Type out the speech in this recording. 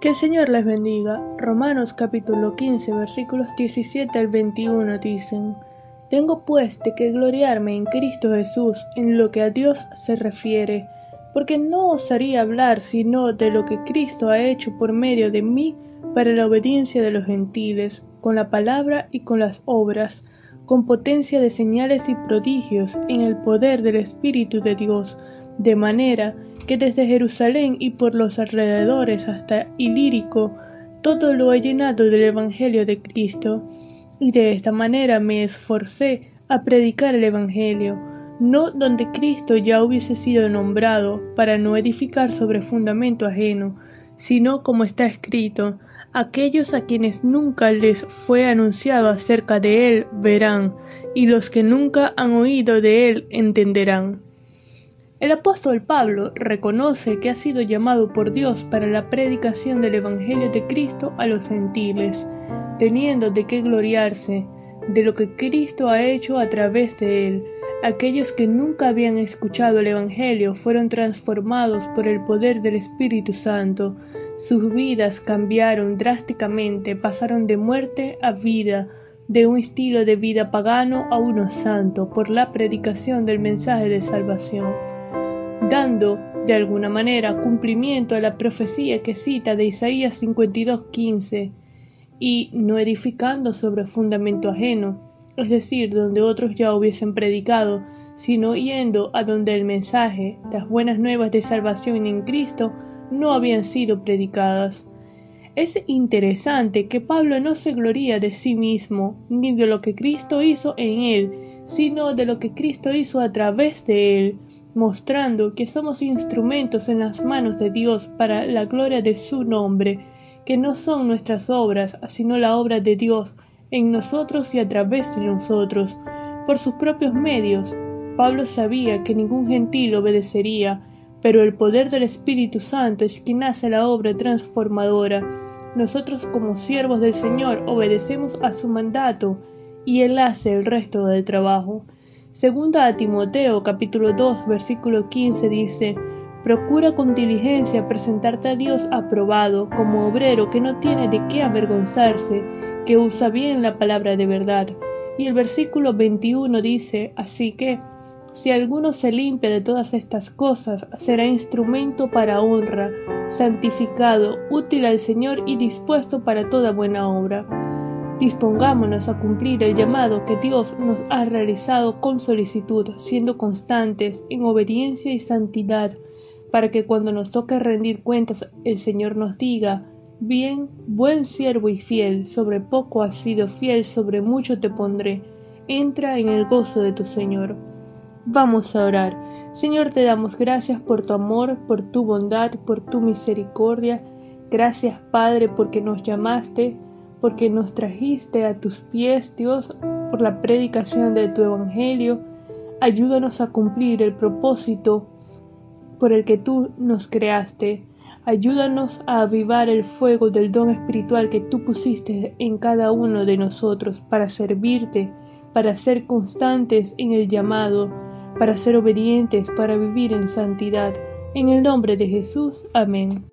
Que el Señor les bendiga. Romanos capítulo 15 versículos 17 al 21 dicen, Tengo pues de que gloriarme en Cristo Jesús en lo que a Dios se refiere, porque no osaría hablar sino de lo que Cristo ha hecho por medio de mí para la obediencia de los gentiles, con la palabra y con las obras, con potencia de señales y prodigios en el poder del Espíritu de Dios, de manera que desde Jerusalén y por los alrededores hasta Ilírico todo lo he llenado del Evangelio de Cristo, y de esta manera me esforcé a predicar el Evangelio, no donde Cristo ya hubiese sido nombrado, para no edificar sobre fundamento ajeno, sino como está escrito, aquellos a quienes nunca les fue anunciado acerca de él verán, y los que nunca han oído de él entenderán. El apóstol Pablo reconoce que ha sido llamado por Dios para la predicación del Evangelio de Cristo a los gentiles, teniendo de qué gloriarse de lo que Cristo ha hecho a través de él. Aquellos que nunca habían escuchado el Evangelio fueron transformados por el poder del Espíritu Santo. Sus vidas cambiaron drásticamente, pasaron de muerte a vida, de un estilo de vida pagano a uno santo, por la predicación del mensaje de salvación dando, de alguna manera, cumplimiento a la profecía que cita de Isaías 52:15, y no edificando sobre fundamento ajeno, es decir, donde otros ya hubiesen predicado, sino yendo a donde el mensaje, las buenas nuevas de salvación en Cristo, no habían sido predicadas. Es interesante que Pablo no se gloría de sí mismo, ni de lo que Cristo hizo en él, sino de lo que Cristo hizo a través de él, mostrando que somos instrumentos en las manos de Dios para la gloria de su nombre, que no son nuestras obras, sino la obra de Dios en nosotros y a través de nosotros, por sus propios medios. Pablo sabía que ningún gentil obedecería, pero el poder del Espíritu Santo es quien hace la obra transformadora. Nosotros como siervos del Señor obedecemos a su mandato y Él hace el resto del trabajo. Segunda a Timoteo capítulo 2 versículo 15 dice, Procura con diligencia presentarte a Dios aprobado como obrero que no tiene de qué avergonzarse, que usa bien la palabra de verdad. Y el versículo 21 dice, Así que, si alguno se limpia de todas estas cosas, será instrumento para honra, santificado, útil al Señor y dispuesto para toda buena obra. Dispongámonos a cumplir el llamado que Dios nos ha realizado con solicitud, siendo constantes en obediencia y santidad, para que cuando nos toque rendir cuentas el Señor nos diga, Bien, buen siervo y fiel, sobre poco has sido fiel, sobre mucho te pondré. Entra en el gozo de tu Señor. Vamos a orar. Señor, te damos gracias por tu amor, por tu bondad, por tu misericordia. Gracias, Padre, porque nos llamaste porque nos trajiste a tus pies, Dios, por la predicación de tu Evangelio. Ayúdanos a cumplir el propósito por el que tú nos creaste. Ayúdanos a avivar el fuego del don espiritual que tú pusiste en cada uno de nosotros para servirte, para ser constantes en el llamado, para ser obedientes, para vivir en santidad. En el nombre de Jesús. Amén.